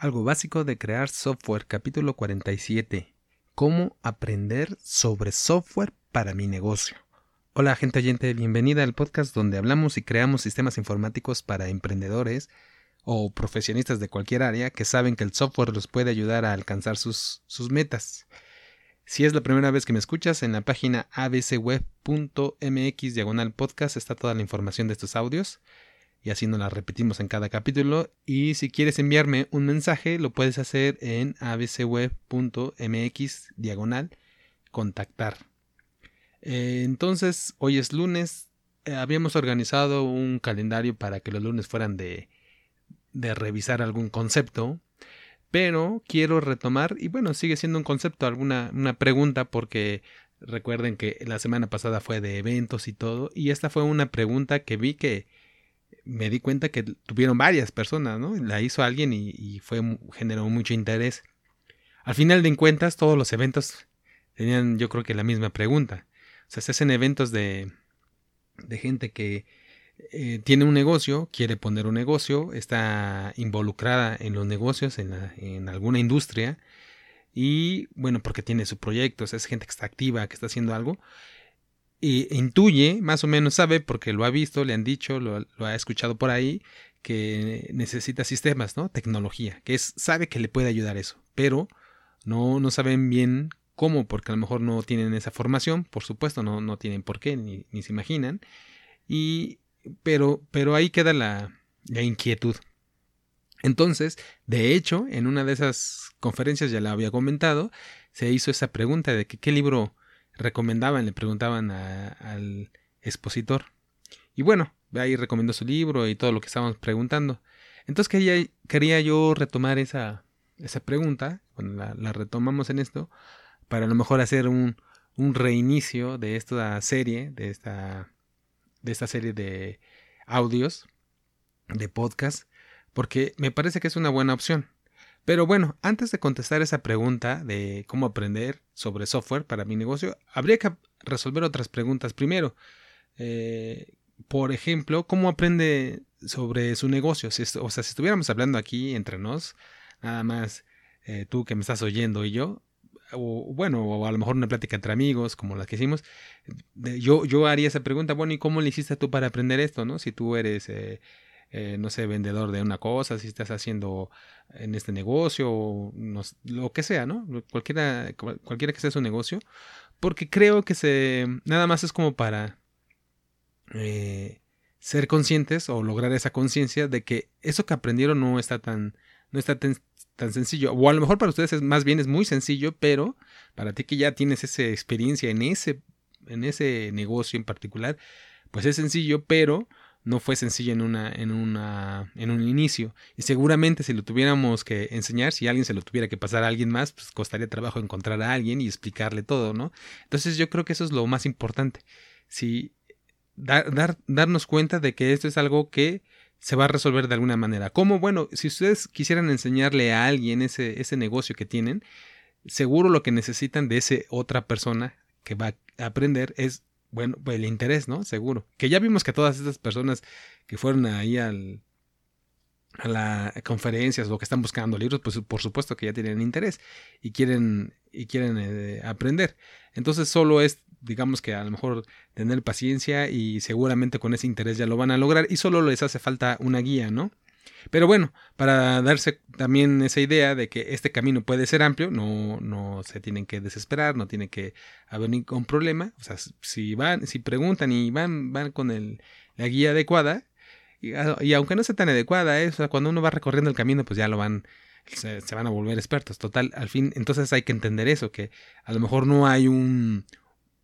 Algo básico de crear software, capítulo 47. ¿Cómo aprender sobre software para mi negocio? Hola gente oyente, bienvenida al podcast donde hablamos y creamos sistemas informáticos para emprendedores o profesionistas de cualquier área que saben que el software los puede ayudar a alcanzar sus, sus metas. Si es la primera vez que me escuchas, en la página abcweb.mx diagonal podcast está toda la información de estos audios y así nos la repetimos en cada capítulo. Y si quieres enviarme un mensaje, lo puedes hacer en abcweb.mx diagonal contactar. Eh, entonces, hoy es lunes. Eh, habíamos organizado un calendario para que los lunes fueran de, de revisar algún concepto. Pero quiero retomar, y bueno, sigue siendo un concepto, alguna una pregunta, porque recuerden que la semana pasada fue de eventos y todo, y esta fue una pregunta que vi que, me di cuenta que tuvieron varias personas, ¿no? La hizo alguien y, fue, generó mucho interés. Al final de cuentas, todos los eventos tenían, yo creo que la misma pregunta. O sea, se hacen eventos de, de gente que eh, tiene un negocio, quiere poner un negocio, está involucrada en los negocios, en, en alguna industria, y bueno, porque tiene su proyecto, es gente que está activa, que está haciendo algo, y intuye, más o menos sabe, porque lo ha visto, le han dicho, lo, ha escuchado por ahí, que necesita sistemas, ¿no? Tecnología, que es, sabe que le puede ayudar eso, pero no, no saben bien cómo, porque a lo mejor no tienen esa formación, por supuesto, no, no tienen por qué, ni, ni se imaginan, y, pero, pero ahí queda la, la inquietud. Entonces, de hecho, en una de esas conferencias, ya la había comentado, se hizo esa pregunta de que qué libro recomendaban, le preguntaban al expositor. Y bueno, ahí recomendó su libro y todo lo que estábamos preguntando. Entonces quería, quería yo retomar esa, esa pregunta, bueno, la, retomamos en esto, para a lo mejor hacer un, un reinicio de esta serie, de esta, de esta serie de audios, de podcast, porque me parece que es una buena opción. Pero bueno, antes de contestar esa pregunta de cómo aprender sobre software para mi negocio, habría que resolver otras preguntas primero. Eh, por ejemplo, ¿cómo aprende sobre su negocio? o sea, si estuviéramos hablando aquí entre nos, nada más eh, tú que me estás oyendo y yo, o bueno, o a lo mejor una plática entre amigos, como la que hicimos, yo, yo haría esa pregunta, bueno, ¿y cómo le hiciste tú para aprender esto? ¿no? Si tú eres eh, eh, no sé, vendedor de una cosa, si estás haciendo en este negocio, lo que sea, ¿no? Cualquiera, cualquiera que sea su negocio, porque creo que se, nada más es como para eh, ser conscientes o lograr esa conciencia de que eso que aprendieron no está tan, no está tan, sencillo, o a lo mejor para ustedes es más bien es muy sencillo, pero para ti que ya tienes esa experiencia en ese, en ese negocio en particular, pues es sencillo, pero no fue sencillo en una, en una, en un inicio. Y seguramente si lo tuviéramos que enseñar, si alguien se lo tuviera que pasar a alguien más, pues costaría trabajo encontrar a alguien y explicarle todo, ¿no? Entonces yo creo que eso es lo más importante. Si dar, dar, darnos cuenta de que esto es algo que se va a resolver de alguna manera. ¿Cómo? Bueno, si ustedes quisieran enseñarle a alguien ese, ese negocio que tienen, seguro lo que necesitan de esa otra persona que va a aprender es bueno, pues el interés, ¿no? Seguro. Que ya vimos que todas estas personas que fueron ahí al, a las conferencias o que están buscando libros, pues por supuesto que ya tienen interés y quieren, y quieren eh, aprender. Entonces solo es, digamos que a lo mejor tener paciencia y seguramente con ese interés ya lo van a lograr y solo les hace falta una guía, ¿no? Pero bueno, para darse también esa idea de que este camino puede ser amplio, no, no se tienen que desesperar, no tiene que haber ningún problema. O sea, si van, si preguntan y van, van con el, la guía adecuada, y, ah, aunque no sea tan adecuada, ¿eh? cuando uno va recorriendo el camino, pues ya lo van, se, se, van a volver expertos. Total, al fin, entonces hay que entender eso, que a lo mejor no hay un,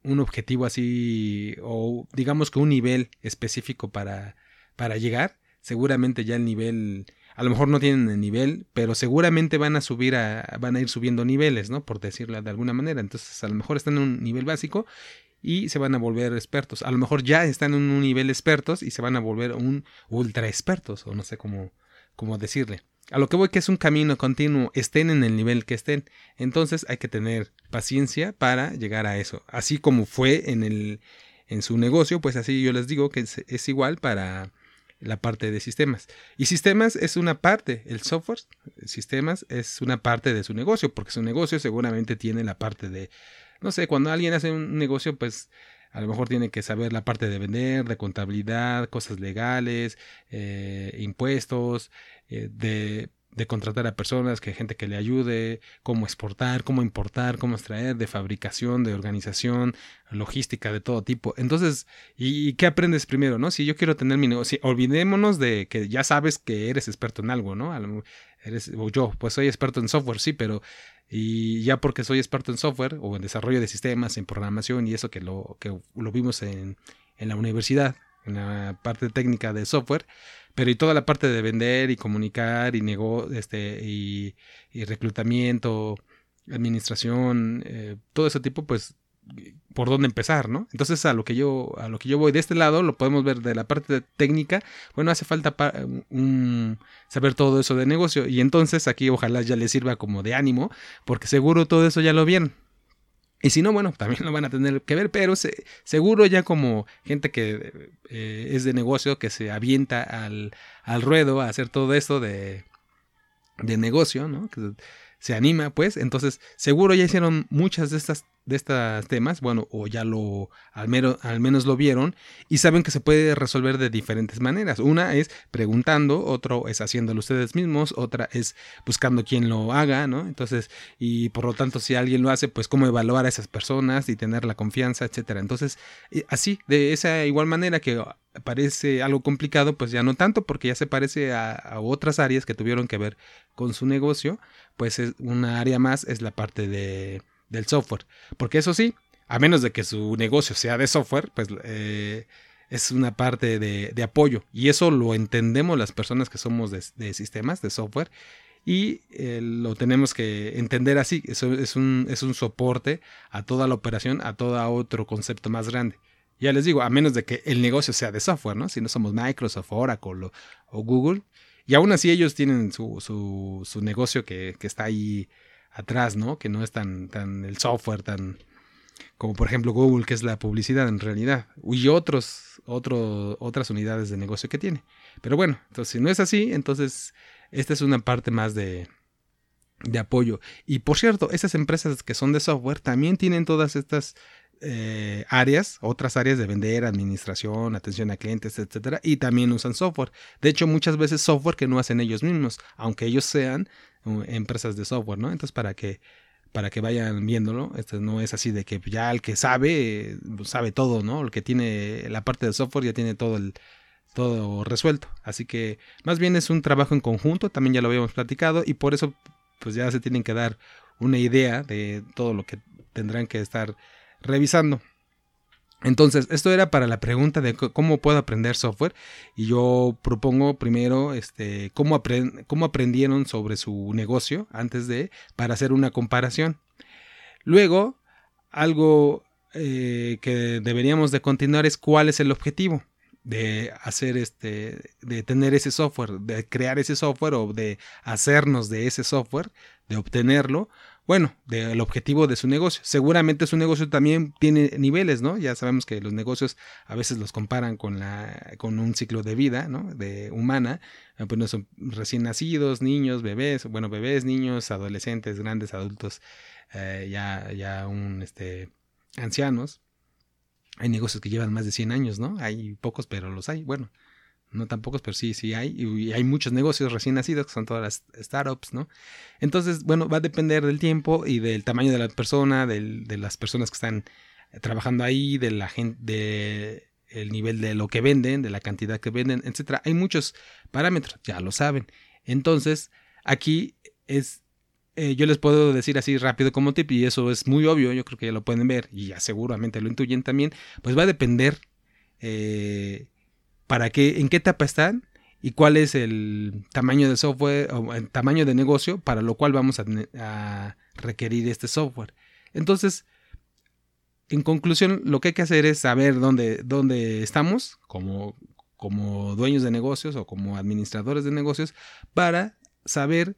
un objetivo así, o digamos que un nivel específico para, para llegar seguramente ya el nivel, a lo mejor no tienen el nivel, pero seguramente van a subir a, van a ir subiendo niveles, ¿no? Por decirlo de alguna manera. Entonces, a lo mejor están en un nivel básico y se van a volver expertos. A lo mejor ya están en un nivel expertos y se van a volver un ultra expertos, o no sé cómo, cómo decirle. A lo que voy que es un camino continuo, estén en el nivel que estén. Entonces hay que tener paciencia para llegar a eso. Así como fue en el en su negocio, pues así yo les digo que es igual para la parte de sistemas. Y sistemas es una parte, el software, sistemas es una parte de su negocio, porque su negocio seguramente tiene la parte de, no sé, cuando alguien hace un negocio, pues a lo mejor tiene que saber la parte de vender, de contabilidad, cosas legales, eh, impuestos, eh, de de contratar a personas, que gente que le ayude, cómo exportar, cómo importar, cómo extraer, de fabricación, de organización, logística de todo tipo. Entonces, ¿y, qué aprendes primero, no? Si yo quiero tener mi negocio, olvidémonos de que ya sabes que eres experto en algo, ¿no? Eres, o yo, pues soy experto en software, sí, pero y ya porque soy experto en software o en desarrollo de sistemas, en programación y eso que lo, que lo vimos en, en la universidad, en la parte técnica de software, pero y toda la parte de vender y comunicar y nego este y, reclutamiento, administración, eh, todo ese tipo, pues por dónde empezar, ¿no? Entonces a lo que yo a lo que yo voy de este lado lo podemos ver de la parte técnica. Bueno, hace falta saber todo eso de negocio y entonces aquí ojalá ya les sirva como de ánimo, porque seguro todo eso ya lo vieron. Y si no, bueno, también lo van a tener que ver, pero seguro ya como gente que eh, es de negocio, que se avienta al, al, ruedo a hacer todo esto de, de negocio, ¿no? Se anima, pues, entonces seguro ya hicieron muchas de estas de estos temas, bueno, o ya lo, al menos, al menos lo vieron, y saben que se puede resolver de diferentes maneras. Una es preguntando, otro es haciéndolo ustedes mismos, otra es buscando quien lo haga, ¿no? Entonces, y por lo tanto, si alguien lo hace, pues cómo evaluar a esas personas y tener la confianza, etcétera. Entonces, así, de esa igual manera que parece algo complicado, pues ya no tanto, porque ya se parece a, otras áreas que tuvieron que ver con su negocio, pues es una área más, es la parte de del software. Porque eso sí, a menos de que su negocio sea de software, pues eh, es una parte de, apoyo. Y eso lo entendemos las personas que somos de, sistemas, de software. Y eh, lo tenemos que entender así. Eso es un, es un soporte a toda la operación, a todo otro concepto más grande. Ya les digo, a menos de que el negocio sea de software, ¿no? Si no somos Microsoft, Oracle o, Google. Y aún así ellos tienen su, su, su negocio que, que, está ahí atrás, ¿no? Que no es tan, tan el software, tan como por ejemplo Google, que es la publicidad en realidad, y otros, otro, otras unidades de negocio que tiene. Pero bueno, entonces si no es así, entonces esta es una parte más de, de apoyo. Y por cierto, esas empresas que son de software también tienen todas estas eh, áreas, otras áreas de vender, administración, atención a clientes, etcétera, y también usan software. De hecho, muchas veces software que no hacen ellos mismos, aunque ellos sean empresas de software, ¿no? Entonces, para que para que vayan viéndolo, esto no es así de que ya el que sabe sabe todo, ¿no? El que tiene la parte de software ya tiene todo el todo resuelto. Así que más bien es un trabajo en conjunto, también ya lo habíamos platicado y por eso pues ya se tienen que dar una idea de todo lo que tendrán que estar revisando. Entonces, esto era para la pregunta de cómo puedo aprender software y yo propongo primero este, cómo, cómo aprendieron sobre su negocio antes de, para hacer una comparación. Luego, algo eh, que deberíamos de continuar es cuál es el objetivo de hacer este, de tener ese software, de crear ese software o de hacernos de ese software, de obtenerlo bueno, del objetivo de su negocio. Seguramente su negocio también tiene niveles, ¿no? Ya sabemos que los negocios a veces los comparan con, la, con un ciclo de vida, ¿no? De humana. Eh, pues no son recién nacidos, niños, bebés, bueno, bebés, niños, adolescentes, grandes, adultos, eh, ya, ya un, este, ancianos. Hay negocios que llevan más de 100 años, ¿no? Hay pocos, pero los hay. Bueno, no tan pocos, pero sí, sí hay, y hay muchos negocios recién nacidos, que son todas las startups, ¿no? Entonces, bueno, va a depender del tiempo y del tamaño de la persona, de las personas que están trabajando ahí, de la gente, de el nivel de lo que venden, de la cantidad que venden, etcétera. Hay muchos parámetros, ya lo saben. Entonces, aquí es, eh, yo les puedo decir así rápido como tip, y eso es muy obvio, yo creo que ya lo pueden ver, y ya seguramente lo intuyen también, pues va a depender eh, para qué, en qué etapa están y cuál es el tamaño de software o el tamaño de negocio para lo cual vamos a, requerir este software. Entonces, en conclusión, lo que hay que hacer es saber dónde, dónde estamos como, como dueños de negocios o como administradores de negocios para saber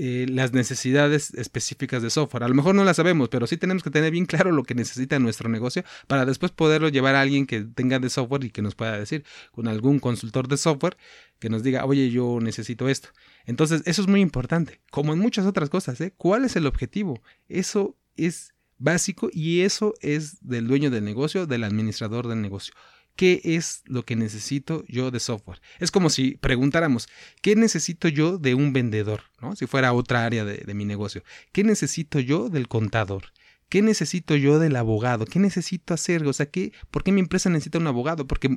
eh, las necesidades específicas de software. A lo mejor no las sabemos, pero sí tenemos que tener bien claro lo que necesita nuestro negocio para después poderlo llevar a alguien que tenga de software y que nos pueda decir, con algún consultor de software, que nos diga, oye, yo necesito esto. Entonces, eso es muy importante, como en muchas otras cosas. ¿eh? ¿Cuál es el objetivo? Eso es básico y eso es del dueño del negocio, del administrador del negocio. ¿Qué es lo que necesito yo de software? Es como si preguntáramos, ¿qué necesito yo de un vendedor? ¿no? Si fuera otra área de, mi negocio. ¿Qué necesito yo del contador? ¿Qué necesito yo del abogado? ¿Qué necesito hacer? O sea, ¿qué, ¿por qué mi empresa necesita un abogado? Porque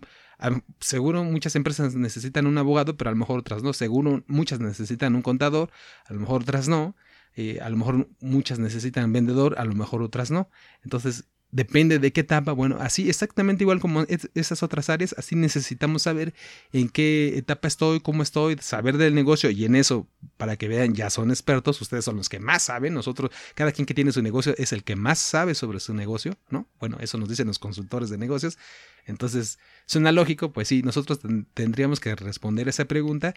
seguro muchas empresas necesitan un abogado, pero a lo mejor otras no. Seguro muchas necesitan un contador, a lo mejor otras no. Eh, a lo mejor muchas necesitan vendedor, a lo mejor otras no. Entonces, Depende de qué etapa. Bueno, así exactamente igual como esas otras áreas, así necesitamos saber en qué etapa estoy, cómo estoy, saber del negocio y en eso, para que vean, ya son expertos, ustedes son los que más saben, nosotros, cada quien que tiene su negocio es el que más sabe sobre su negocio, ¿no? Bueno, eso nos dicen los consultores de negocios. Entonces, suena lógico, pues sí, nosotros tendríamos que responder esa pregunta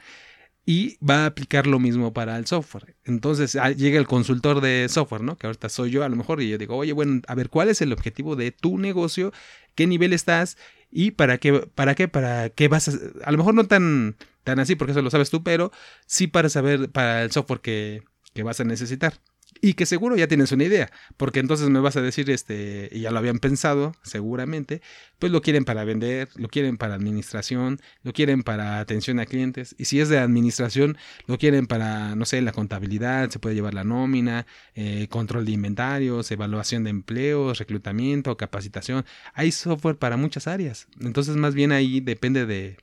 y va a aplicar lo mismo para el software. Entonces ah, llega el consultor de software, ¿no? Que ahorita soy yo a lo mejor y yo digo, oye, bueno, a ver, ¿cuál es el objetivo de tu negocio? ¿Qué nivel estás? ¿Y para qué, para qué, para qué vas a... A lo mejor no tan, tan así porque eso lo sabes tú, pero sí para saber para el software que, que vas a necesitar y que seguro ya tienes una idea, porque entonces me vas a decir, este, y ya lo habían pensado, seguramente, pues lo quieren para vender, lo quieren para administración, lo quieren para atención a clientes, y si es de administración, lo quieren para, no sé, la contabilidad, se puede llevar la nómina, eh, control de inventarios, evaluación de empleos, reclutamiento, capacitación, hay software para muchas áreas, entonces más bien ahí depende de,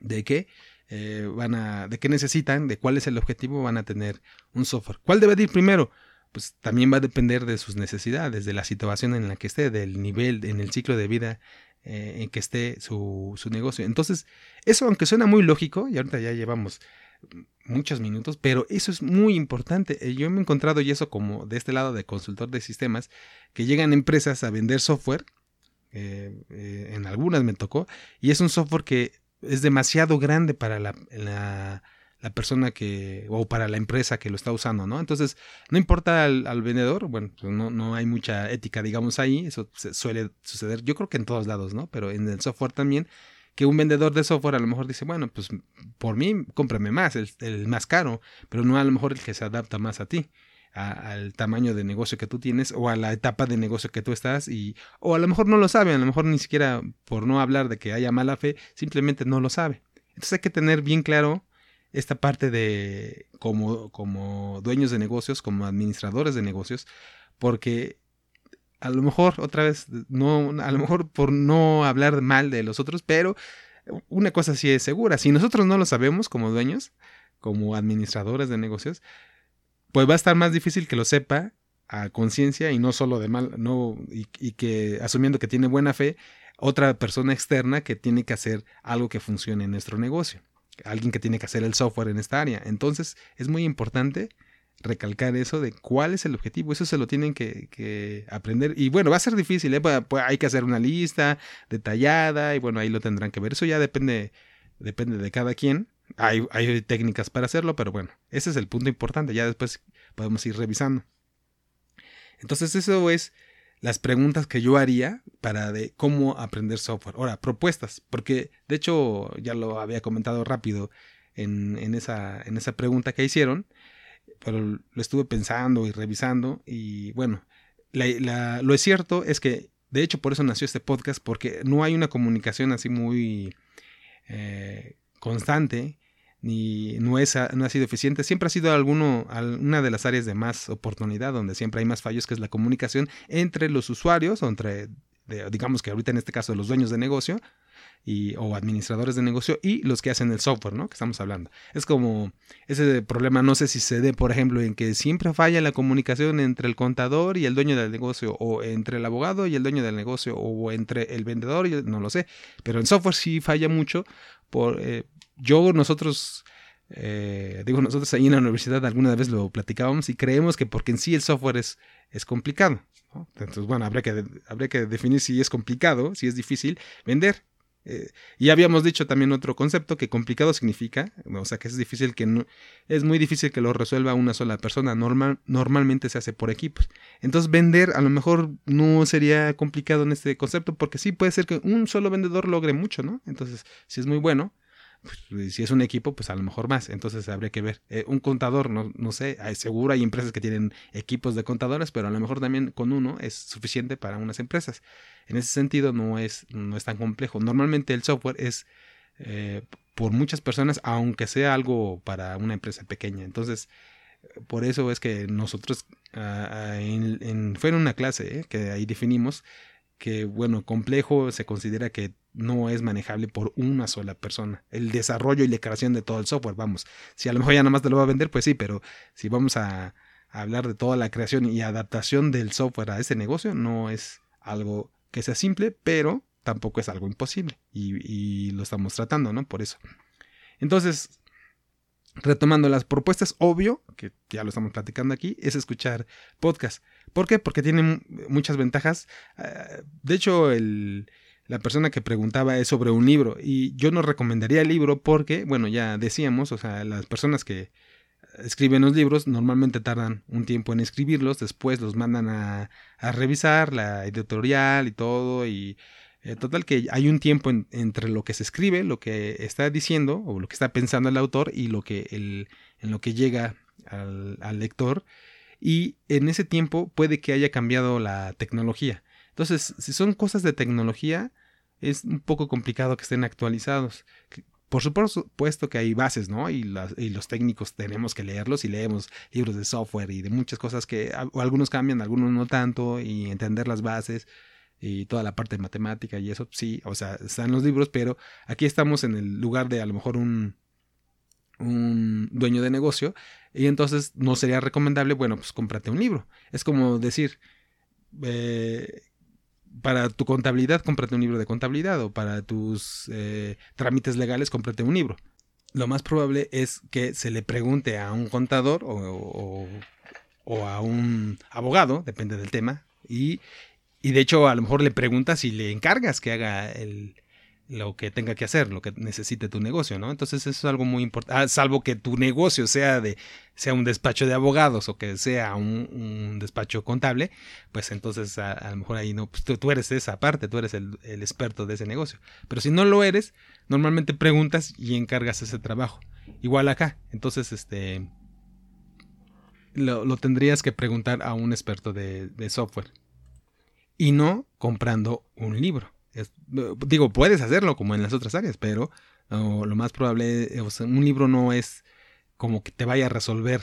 ¿de qué? Eh, van a, de qué necesitan, de cuál es el objetivo, van a tener un software. ¿Cuál debe ir primero? Pues también va a depender de sus necesidades, de la situación en la que esté, del nivel, en el ciclo de vida eh, en que esté su, su negocio. Entonces, eso aunque suena muy lógico, y ahorita ya llevamos muchos minutos, pero eso es muy importante. Eh, yo me he encontrado y eso como de este lado de consultor de sistemas, que llegan empresas a vender software, en algunas me tocó, y es un software que es demasiado grande para la, la, persona que, o para la empresa que lo está usando, ¿no? Entonces, no importa al, vendedor, bueno, pues no, no, hay mucha ética, digamos, ahí, eso suele suceder, yo creo que en todos lados, ¿no? Pero en el software también, que un vendedor de software a lo mejor dice, bueno, pues por mí, cómprame más, el, el más caro, pero no a lo mejor el que se adapta más a ti al tamaño de negocio que tú tienes o a la etapa de negocio que tú estás y o a lo mejor no lo sabe, a lo mejor ni siquiera por no hablar de que haya mala fe, simplemente no lo sabe. Entonces hay que tener bien claro esta parte de como, como dueños de negocios, como administradores de negocios, porque a lo mejor otra vez no a lo mejor por no hablar mal de los otros, pero una cosa sí es segura, si nosotros no lo sabemos como dueños, como administradores de negocios, pues va a estar más difícil que lo sepa a conciencia y no solo de mal, no, y, que asumiendo que tiene buena fe, otra persona externa que tiene que hacer algo que funcione en nuestro negocio, alguien que tiene que hacer el software en esta área. Entonces es muy importante recalcar eso de cuál es el objetivo, eso se lo tienen que, aprender y bueno, va a ser difícil, ¿eh? pues, pues, hay que hacer una lista detallada y bueno, ahí lo tendrán que ver, eso ya depende, depende de cada quien, hay, técnicas para hacerlo, pero bueno, ese es el punto importante. Ya después podemos ir revisando. Entonces, eso es las preguntas que yo haría para de cómo aprender software. Ahora, propuestas, porque de hecho ya lo había comentado rápido en, en, esa, en esa pregunta que hicieron, pero lo estuve pensando y revisando y bueno, lo es cierto es que de hecho por eso nació este podcast, porque no hay una comunicación así muy eh, constante ni no, es, no ha sido eficiente. Siempre ha sido alguno, una de las áreas de más oportunidad, donde siempre hay más fallos, que es la comunicación entre los usuarios, entre, digamos que ahorita en este caso los dueños de negocio, y, o administradores de negocio y los que hacen el software, ¿no? Que estamos hablando. Es como ese problema, no sé si se dé, por ejemplo, en que siempre falla la comunicación entre el contador y el dueño del negocio, o entre el abogado y el dueño del negocio, o entre el vendedor, y no lo sé. Pero en software sí falla mucho por, eh, yo, nosotros, eh, digo, nosotros ahí en la universidad alguna vez lo platicábamos y creemos que porque en sí el software es, es complicado. Entonces, bueno, habría que, que definir si es complicado, si es difícil vender. Eh, y habíamos dicho también otro concepto que complicado significa, o sea que es difícil que no, es muy difícil que lo resuelva una sola persona, normal, normalmente se hace por equipos. Entonces vender a lo mejor no sería complicado en este concepto porque sí puede ser que un solo vendedor logre mucho, ¿no? Entonces, si es muy bueno, pues, si es un equipo, pues a lo mejor más. Entonces habría que ver. Eh, un contador, no, no sé, seguro hay empresas que tienen equipos de contadores, pero a lo mejor también con uno es suficiente para unas empresas. En ese sentido no es, no es tan complejo. Normalmente el software es eh, por muchas personas, aunque sea algo para una empresa pequeña. Entonces, por eso es que nosotros, ah, ah, en, fue en una clase eh, que ahí definimos que, bueno, complejo se considera que no es manejable por una sola persona. El desarrollo y la creación de todo el software, vamos. Si a lo mejor ya nada más te lo va a vender, pues sí, pero si vamos a, hablar de toda la creación y adaptación del software a ese negocio, no es algo que sea simple, pero tampoco es algo imposible. Y, y lo estamos tratando, ¿no? Por eso. Entonces, retomando las propuestas, obvio, que ya lo estamos platicando aquí, es escuchar podcast. ¿Por qué? Porque tienen muchas ventajas. Ah, de hecho, el, la persona que preguntaba es sobre un libro y yo no recomendaría el libro porque, bueno, ya decíamos, o sea, las personas que escriben los libros normalmente tardan un tiempo en escribirlos, después los mandan a, revisar la editorial y todo y eh, total que hay un tiempo entre lo que se escribe, lo que está diciendo o lo que está pensando el autor y lo que el, en lo que llega al, al lector y en ese tiempo puede que haya cambiado la tecnología. Entonces, si son cosas de tecnología, es un poco complicado que estén actualizados. Por supuesto que hay bases, ¿no? Y, los técnicos tenemos que leerlos y leemos libros de software y de muchas cosas que algunos cambian, algunos no tanto, y entender las bases y toda la parte de matemática y eso, sí, o sea, están los libros, pero aquí estamos en el lugar de a lo mejor un, un dueño de negocio y entonces no sería recomendable, bueno, pues cómprate un libro. Es como decir, eh, para tu contabilidad, cómprate un libro de contabilidad o para tus eh, trámites legales, cómprate un libro. Lo más probable es que se le pregunte a un contador o, o, a un abogado, depende del tema, y, y de hecho a lo mejor le preguntas y le encargas que haga el, lo que tenga que hacer, lo que necesite tu negocio, ¿no? Entonces eso es algo muy importante, ah, salvo que tu negocio sea de sea un despacho de abogados o que sea un, despacho contable, pues entonces a, lo mejor ahí no, pues tú, eres esa parte, tú eres el, experto de ese negocio. Pero si no lo eres, normalmente preguntas y encargas ese trabajo. Igual acá, entonces este lo, tendrías que preguntar a un experto de software y no comprando un libro digo, puedes hacerlo como en las otras áreas, pero lo más probable, un libro no es como que te vaya a resolver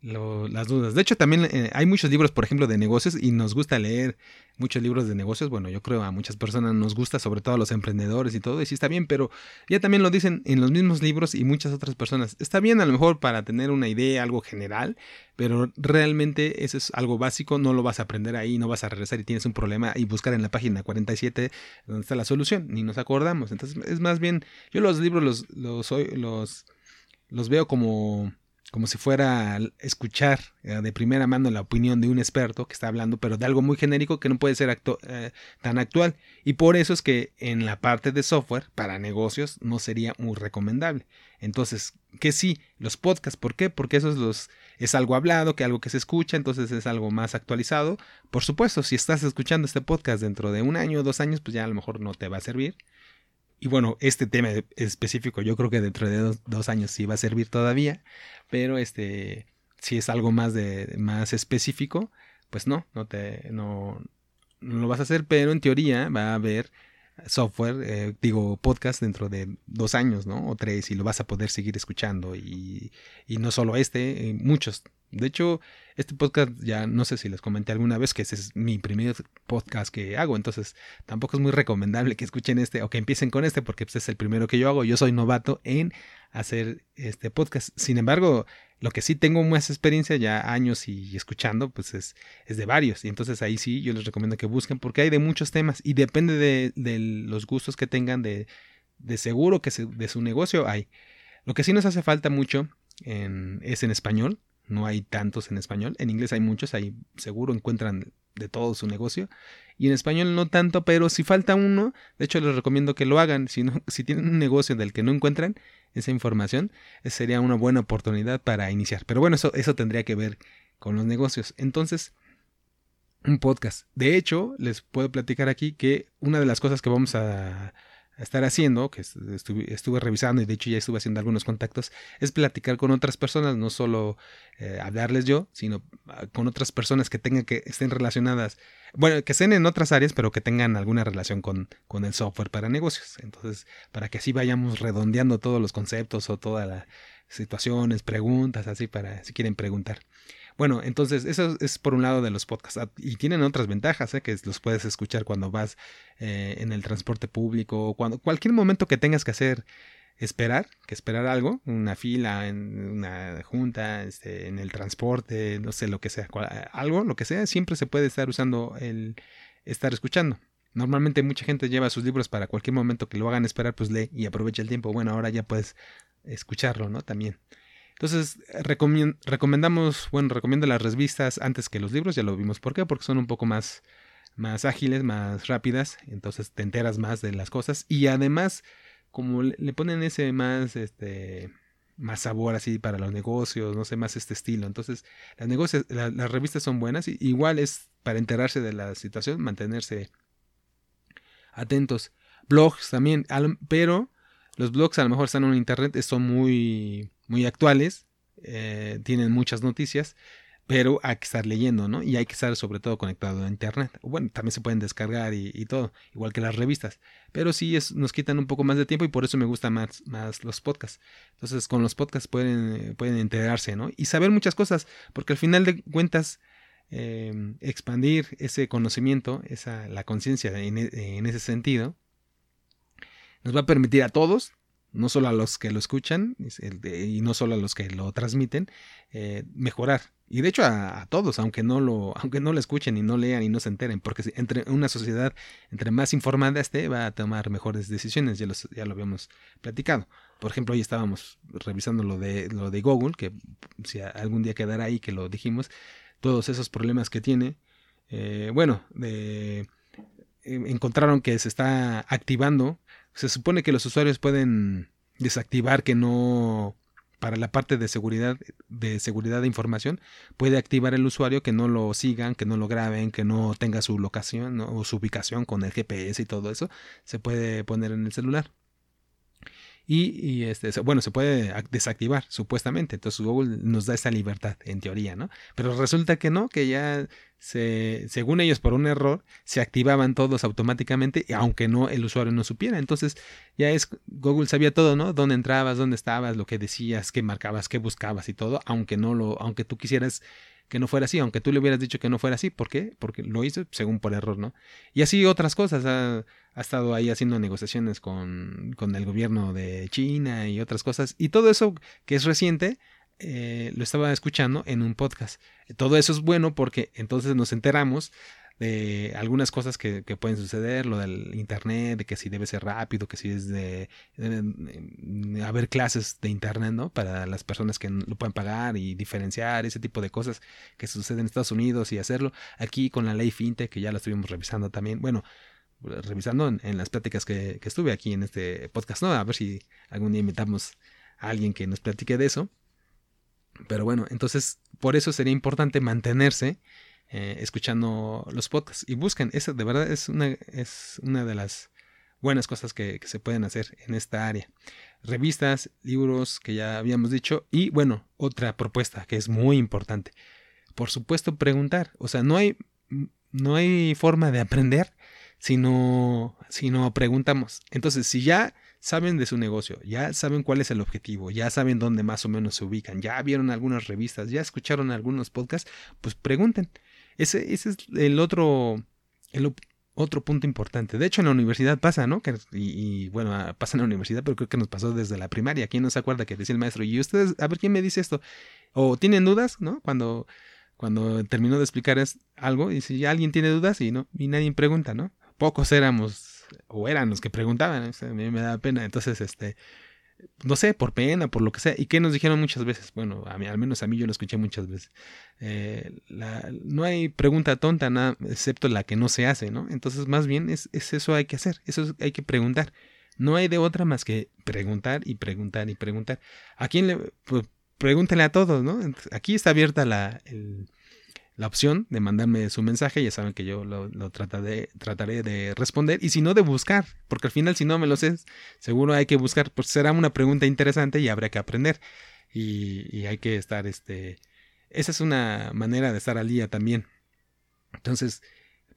las dudas. De hecho, también eh, hay muchos libros, por ejemplo, de negocios y nos gusta leer muchos libros de negocios. Bueno, yo creo a muchas personas nos gusta, sobre todo a los emprendedores y todo, y sí está bien, pero ya también lo dicen en los mismos libros y muchas otras personas. Está bien a lo mejor para tener una idea, algo general, pero realmente eso es algo básico, no lo vas a aprender ahí, no vas a regresar y tienes un problema y buscar en la página 47 donde está la solución, ni nos acordamos. Entonces, es más bien, yo los libros los, los, los, los veo como como si fuera escuchar eh, de primera mano la opinión de un experto que está hablando, pero de algo muy genérico que no puede ser eh, tan actual. Y por eso es que en la parte de software para negocios no sería muy recomendable. Entonces, que sí, los podcasts, ¿por qué? Porque eso es, los, es algo hablado, que algo que se escucha, entonces es algo más actualizado. Por supuesto, si estás escuchando este podcast dentro de un año o dos años, pues ya a lo mejor no te va a servir. Y bueno, este tema específico yo creo que dentro de dos, años sí va a servir todavía, pero este, si es algo más, de, más específico, pues no, no, te, no, no lo vas a hacer, pero en teoría va a haber software, eh, digo, podcast dentro de dos años, ¿no? O tres, y lo vas a poder seguir escuchando. Y, y no solo este, eh, muchos. De hecho, este podcast ya no sé si les comenté alguna vez que ese es mi primer podcast que hago, entonces tampoco es muy recomendable que escuchen este o que empiecen con este porque pues, es el primero que yo hago. Yo soy novato en hacer este podcast. Sin embargo, lo que sí tengo más experiencia, ya años y, escuchando, pues es, es, de varios. Y entonces ahí sí yo les recomiendo que busquen porque hay de muchos temas y depende de, los gustos que tengan, de, seguro que de su negocio hay. Lo que sí nos hace falta mucho es en español no hay tantos en español. En inglés hay muchos, ahí seguro encuentran de todo su negocio. Y en español no tanto, pero si falta uno, de hecho les recomiendo que lo hagan. Si, no, si tienen un negocio del que no encuentran esa información, sería una buena oportunidad para iniciar. Pero bueno, eso, eso tendría que ver con los negocios. Entonces, un podcast. De hecho, les puedo platicar aquí que una de las cosas que vamos a estar haciendo, que estuve, revisando y de hecho ya estuve haciendo algunos contactos, es platicar con otras personas, no solo eh, hablarles yo, sino ah, con otras personas que tengan que estén relacionadas, bueno, que estén en otras áreas, pero que tengan alguna relación con, con el software para negocios. Entonces, para que así vayamos redondeando todos los conceptos o todas las situaciones, preguntas, así para si quieren preguntar. Bueno, entonces eso es por un lado de los podcasts. Ah, y tienen otras ventajas, ¿eh? que los puedes escuchar cuando vas eh, en el transporte público, o cuando cualquier momento que tengas que hacer esperar, que esperar algo, una fila, en una junta, este, en el transporte, no sé, lo que sea, algo, lo que sea, siempre se puede estar usando el estar escuchando. Normalmente mucha gente lleva sus libros para cualquier momento que lo hagan esperar, pues lee y aprovecha el tiempo. Bueno, ahora ya puedes escucharlo, ¿no? También. Entonces, recomendamos, bueno, recomiendo las revistas antes que los libros, ya lo vimos por qué, porque son un poco más, más ágiles, más rápidas, entonces te enteras más de las cosas y además, como le ponen ese más, este, más sabor así para los negocios, no sé, más este estilo. Entonces, las, negocios, las revistas son buenas, igual es para enterarse de la situación, mantenerse atentos. Blogs también, pero los blogs a lo mejor están en internet, son muy muy actuales, eh, tienen muchas noticias, pero hay que estar leyendo, ¿no? Y hay que estar sobre todo conectado a Internet. Bueno, también se pueden descargar y, todo, igual que las revistas. Pero sí es, nos quitan un poco más de tiempo y por eso me gustan más, más los podcasts. Entonces con los podcasts pueden, pueden enterarse, ¿no? Y saber muchas cosas, porque al final de cuentas... Eh, expandir ese conocimiento, esa, la conciencia en, en ese sentido, nos va a permitir a todos no solo a los que lo escuchan y no solo a los que lo transmiten, eh, mejorar. Y de hecho a, todos, aunque no, lo, aunque no lo escuchen y no lean y no se enteren, porque entre una sociedad, entre más informada esté, va a tomar mejores decisiones, ya, ya lo habíamos platicado. Por ejemplo, hoy estábamos revisando lo de, lo de Google, que si algún día quedará ahí, que lo dijimos, todos esos problemas que tiene. Eh, bueno, de, eh, encontraron que se está activando se supone que los usuarios pueden desactivar que no para la parte de seguridad de seguridad de información puede activar el usuario que no lo sigan, que no lo graben, que no tenga su locación o su ubicación con el GPS y todo eso se puede poner en el celular. Y, este, bueno, se puede desactivar, supuestamente. Entonces Google nos da esa libertad, en teoría, ¿no? Pero resulta que no, que ya se, según ellos, por un error, se activaban todos automáticamente, aunque no el usuario no supiera. Entonces, ya es, Google sabía todo, ¿no? Dónde entrabas, dónde estabas, lo que decías, qué marcabas, qué buscabas y todo, aunque no lo, aunque tú quisieras que no fuera así, aunque tú le hubieras dicho que no fuera así. ¿Por qué? Porque lo hizo según por error, ¿no? Y así otras cosas. Ha, estado ahí haciendo negociaciones con, con, el gobierno de China y otras cosas. Y todo eso que es reciente, eh, lo estaba escuchando en un podcast. Todo eso es bueno porque entonces nos enteramos de algunas cosas que, pueden suceder, lo del internet, de que si debe ser rápido, que si es de, haber clases de internet, ¿no? Para las personas que lo pueden pagar y diferenciar ese tipo de cosas que suceden en Estados Unidos y hacerlo. Aquí con la ley FinTech, que ya la estuvimos revisando también, bueno, revisando en, las pláticas que, que, estuve aquí en este podcast, ¿no? A ver si algún día invitamos a alguien que nos platique de eso. Pero bueno, entonces por eso sería importante mantenerse eh, escuchando los podcasts. Y busquen, eso de verdad es una, es una de las buenas cosas que, se pueden hacer en esta área. Revistas, libros que ya habíamos dicho. Y bueno, otra propuesta que es muy importante. Por supuesto, preguntar. O sea, no hay, no hay forma de aprender si no preguntamos. Entonces, si ya saben de su negocio, ya saben cuál es el objetivo, ya saben dónde más o menos se ubican, ya vieron algunas revistas, ya escucharon algunos podcasts, pues pregunten. Ese, ese es el otro, el otro punto importante. De hecho, en la universidad pasa, ¿no? Que, y, bueno, ah, pasa en la universidad, pero creo que nos pasó desde la primaria. ¿Quién no se acuerda que decía el maestro? Y ustedes, a ver quién me dice esto. O tienen dudas, ¿no? Cuando, cuando terminó de explicar algo, y si alguien tiene dudas y no, y nadie pregunta, ¿no? Pocos éramos, o eran los que preguntaban, a mí me da pena. Entonces, este, no sé, por pena, por lo que sea. ¿Y qué nos dijeron muchas veces? Bueno, a mí, al menos a mí yo lo escuché muchas veces. Eh, no hay pregunta tonta, nada, excepto la que no se hace, ¿no? Entonces, más bien es, es eso hay que hacer, eso hay que preguntar. No hay de otra más que preguntar y preguntar y preguntar. ¿A quién le...? Pues, pregúntenle a todos, ¿no? Aquí está abierta la, la opción de mandarme su mensaje, ya saben que yo lo, trataré, trataré de responder y si no de buscar, porque al final si no me lo sé, seguro hay que buscar, pues será una pregunta interesante y habrá que aprender y, y hay que estar, este, esa es una manera de estar al día también. Entonces,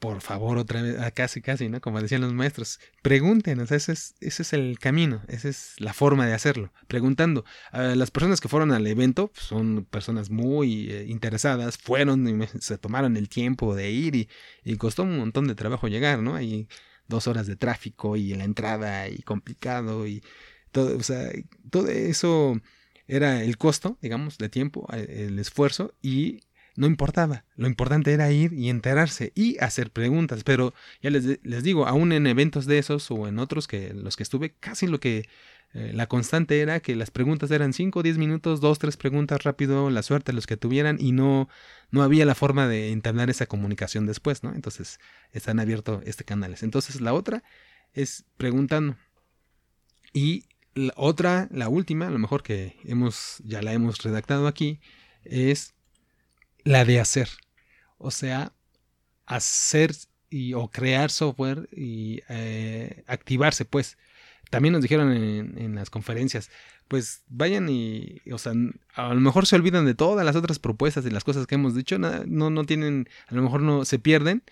por favor, otra vez, ah, casi, casi, ¿no? Como decían los maestros, pregunten, ese es, ese es el camino, esa es la forma de hacerlo, preguntando. las personas que fueron al evento pues, son personas muy eh, interesadas, fueron y se tomaron el tiempo de ir y, y, costó un montón de trabajo llegar, ¿no? Hay dos horas de tráfico y la entrada y complicado y todo, o sea, todo eso era el costo, digamos, de tiempo, el esfuerzo y no importaba. Lo importante era ir y enterarse y hacer preguntas. Pero ya les, les digo, aún en eventos de esos o en otros que los que estuve, casi lo que eh, la constante era que las preguntas eran 5 o 10 minutos, dos, tres preguntas rápido, la suerte los que tuvieran y no, no había la forma de entablar esa comunicación después, ¿no? Entonces están abiertos este canales. Entonces la otra es preguntando. Y la otra, la última, a lo mejor que hemos, ya la hemos redactado aquí, es la de hacer. O sea, hacer y, o crear software y eh, activarse, pues. También nos dijeron en, las conferencias, pues vayan y, o sea, a lo mejor se olvidan de todas las otras propuestas y las cosas que hemos dicho, no, no tienen, a lo mejor no se pierden.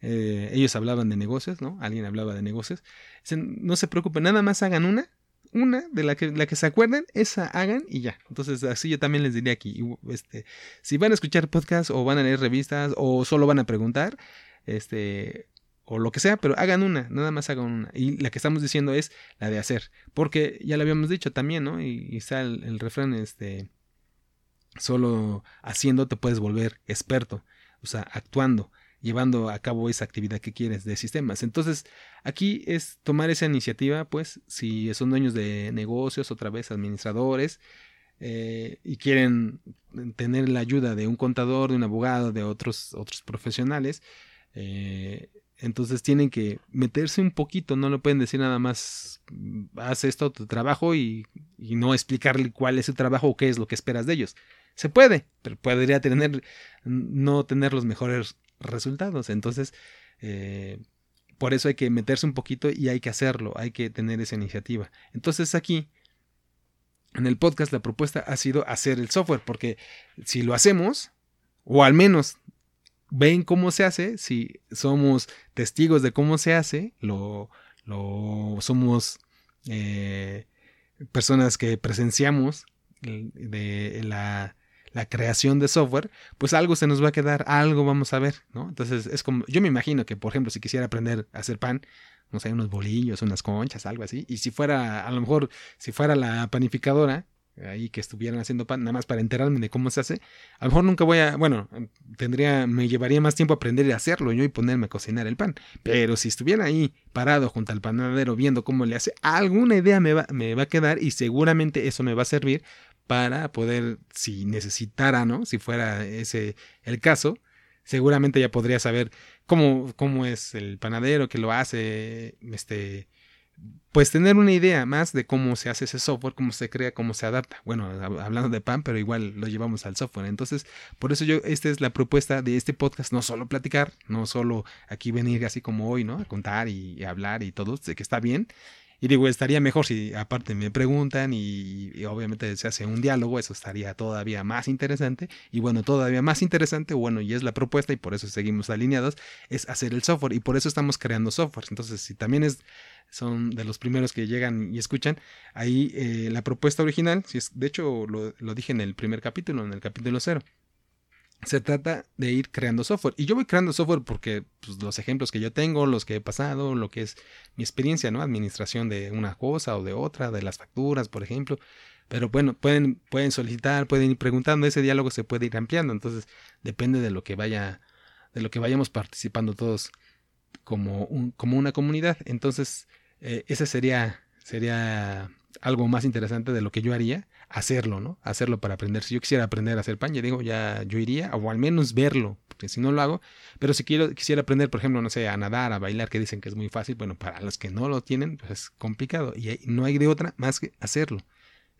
Eh, ellos hablaban de negocios, ¿no? Alguien hablaba de negocios. no se preocupen, nada más hagan una una de la que, la que se acuerden, esa hagan y ya. Entonces, así yo también les diría aquí, este, si van a escuchar podcast o van a leer revistas o solo van a preguntar, este, o lo que sea, pero hagan una, nada más hagan una. Y la que estamos diciendo es la de hacer, porque ya lo habíamos dicho también, ¿no? Y, está el, el, refrán, este, solo haciendo te puedes volver experto, o sea, actuando llevando a cabo esa actividad que quieres de sistemas. Entonces, aquí es tomar esa iniciativa, pues, si son dueños de negocios, otra vez administradores, eh, y quieren tener la ayuda de un contador, de un abogado, de otros, otros profesionales, eh, entonces tienen que meterse un poquito, no le pueden decir nada más, haz esto, tu trabajo, y, y no explicarle cuál es su trabajo o qué es lo que esperas de ellos. Se puede, pero podría tener, no tener los mejores resultados. Entonces, eh, por eso hay que meterse un poquito y hay que hacerlo, hay que tener esa iniciativa. Entonces aquí, en el podcast, la propuesta ha sido hacer el software, porque si lo hacemos, o al menos ven cómo se hace, si somos testigos de cómo se hace, lo, lo somos eh, personas que presenciamos de la la creación de software, pues algo se nos va a quedar, algo vamos a ver, ¿no? Entonces es como, yo me imagino que, por ejemplo, si quisiera aprender a hacer pan, no sé, unos bolillos, unas conchas, algo así, y si fuera, a lo mejor, si fuera la panificadora, ahí que estuvieran haciendo pan, nada más para enterarme de cómo se hace, a lo mejor nunca voy a, bueno, tendría, me llevaría más tiempo aprender a hacerlo yo y ponerme a cocinar el pan, pero si estuviera ahí parado junto al panadero viendo cómo le hace, alguna idea me va, me va a quedar y seguramente eso me va a servir para poder, si necesitara, ¿no? Si fuera ese el caso, seguramente ya podría saber cómo, cómo es el panadero que lo hace, este, pues tener una idea más de cómo se hace ese software, cómo se crea, cómo se adapta. Bueno, hablando de pan, pero igual lo llevamos al software. Entonces, por eso yo, esta es la propuesta de este podcast, no solo platicar, no solo aquí venir así como hoy, ¿no? A contar y, hablar y todo, sé que está bien, y digo, estaría mejor si aparte me preguntan y, obviamente se hace un diálogo, eso estaría todavía más interesante. Y bueno, todavía más interesante, bueno, y es la propuesta y por eso seguimos alineados, es hacer el software y por eso estamos creando software. Entonces, si también es, son de los primeros que llegan y escuchan, ahí eh, la propuesta original, si es, de hecho lo, lo dije en el primer capítulo, en el capítulo cero se trata de ir creando software. Y yo voy creando software porque pues, los ejemplos que yo tengo, los que he pasado, lo que es mi experiencia, ¿no? Administración de una cosa o de otra, de las facturas, por ejemplo. Pero bueno, pueden, pueden solicitar, pueden ir preguntando, ese diálogo se puede ir ampliando. Entonces, depende de lo que vaya, de lo que vayamos participando todos como, un, como una comunidad. Entonces, eh, esa sería, sería algo más interesante de lo que yo haría, hacerlo, ¿no? Hacerlo para aprender. Si yo quisiera aprender a hacer pan, ya digo, ya yo iría, o al menos verlo, porque si no lo hago, pero si quiero, quisiera aprender, por ejemplo, no sé, a nadar, a bailar, que dicen que es muy fácil, bueno, para los que no lo tienen, pues es complicado y no hay de otra más que hacerlo.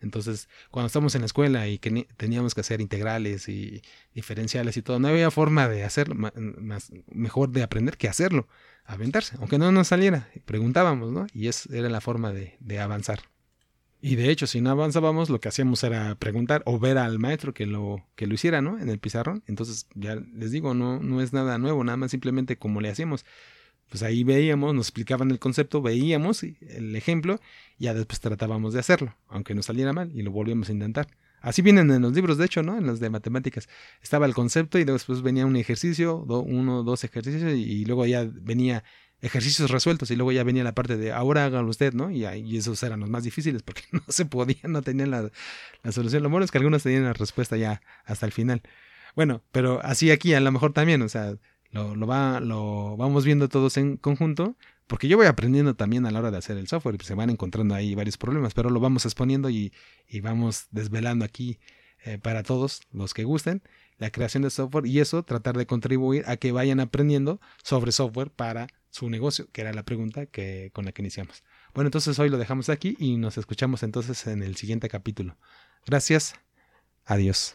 Entonces, cuando estamos en la escuela y que teníamos que hacer integrales y diferenciales y todo, no había forma de hacerlo, más, mejor de aprender que hacerlo, aventarse, aunque no nos saliera. Preguntábamos, ¿no? Y esa era la forma de, de avanzar. Y de hecho, si no avanzábamos, lo que hacíamos era preguntar o ver al maestro que lo, que lo hiciera, ¿no? En el pizarrón. Entonces, ya les digo, no, no es nada nuevo, nada más simplemente como le hacíamos pues ahí veíamos, nos explicaban el concepto, veíamos el ejemplo, y ya después tratábamos de hacerlo, aunque nos saliera mal, y lo volvíamos a intentar. Así vienen en los libros, de hecho, ¿no? En los de matemáticas. Estaba el concepto y después venía un ejercicio, uno, dos ejercicios, y, luego ya venía ejercicios resueltos, y luego ya venía la parte de ahora hágalo usted, ¿no? Y, esos eran los más difíciles porque no se podían, no tenían la, la solución. Lo bueno es que algunos tenían la respuesta ya hasta el final. Bueno, pero así aquí a lo mejor también, o sea, lo, lo, va, lo vamos viendo todos en conjunto, porque yo voy aprendiendo también a la hora de hacer el software y se van encontrando ahí varios problemas, pero lo vamos exponiendo y, y vamos desvelando aquí eh, para todos los que gusten la creación de software y eso tratar de contribuir a que vayan aprendiendo sobre software para su negocio, que era la pregunta que, con la que iniciamos. Bueno, entonces hoy lo dejamos aquí y nos escuchamos entonces en el siguiente capítulo. Gracias. Adiós.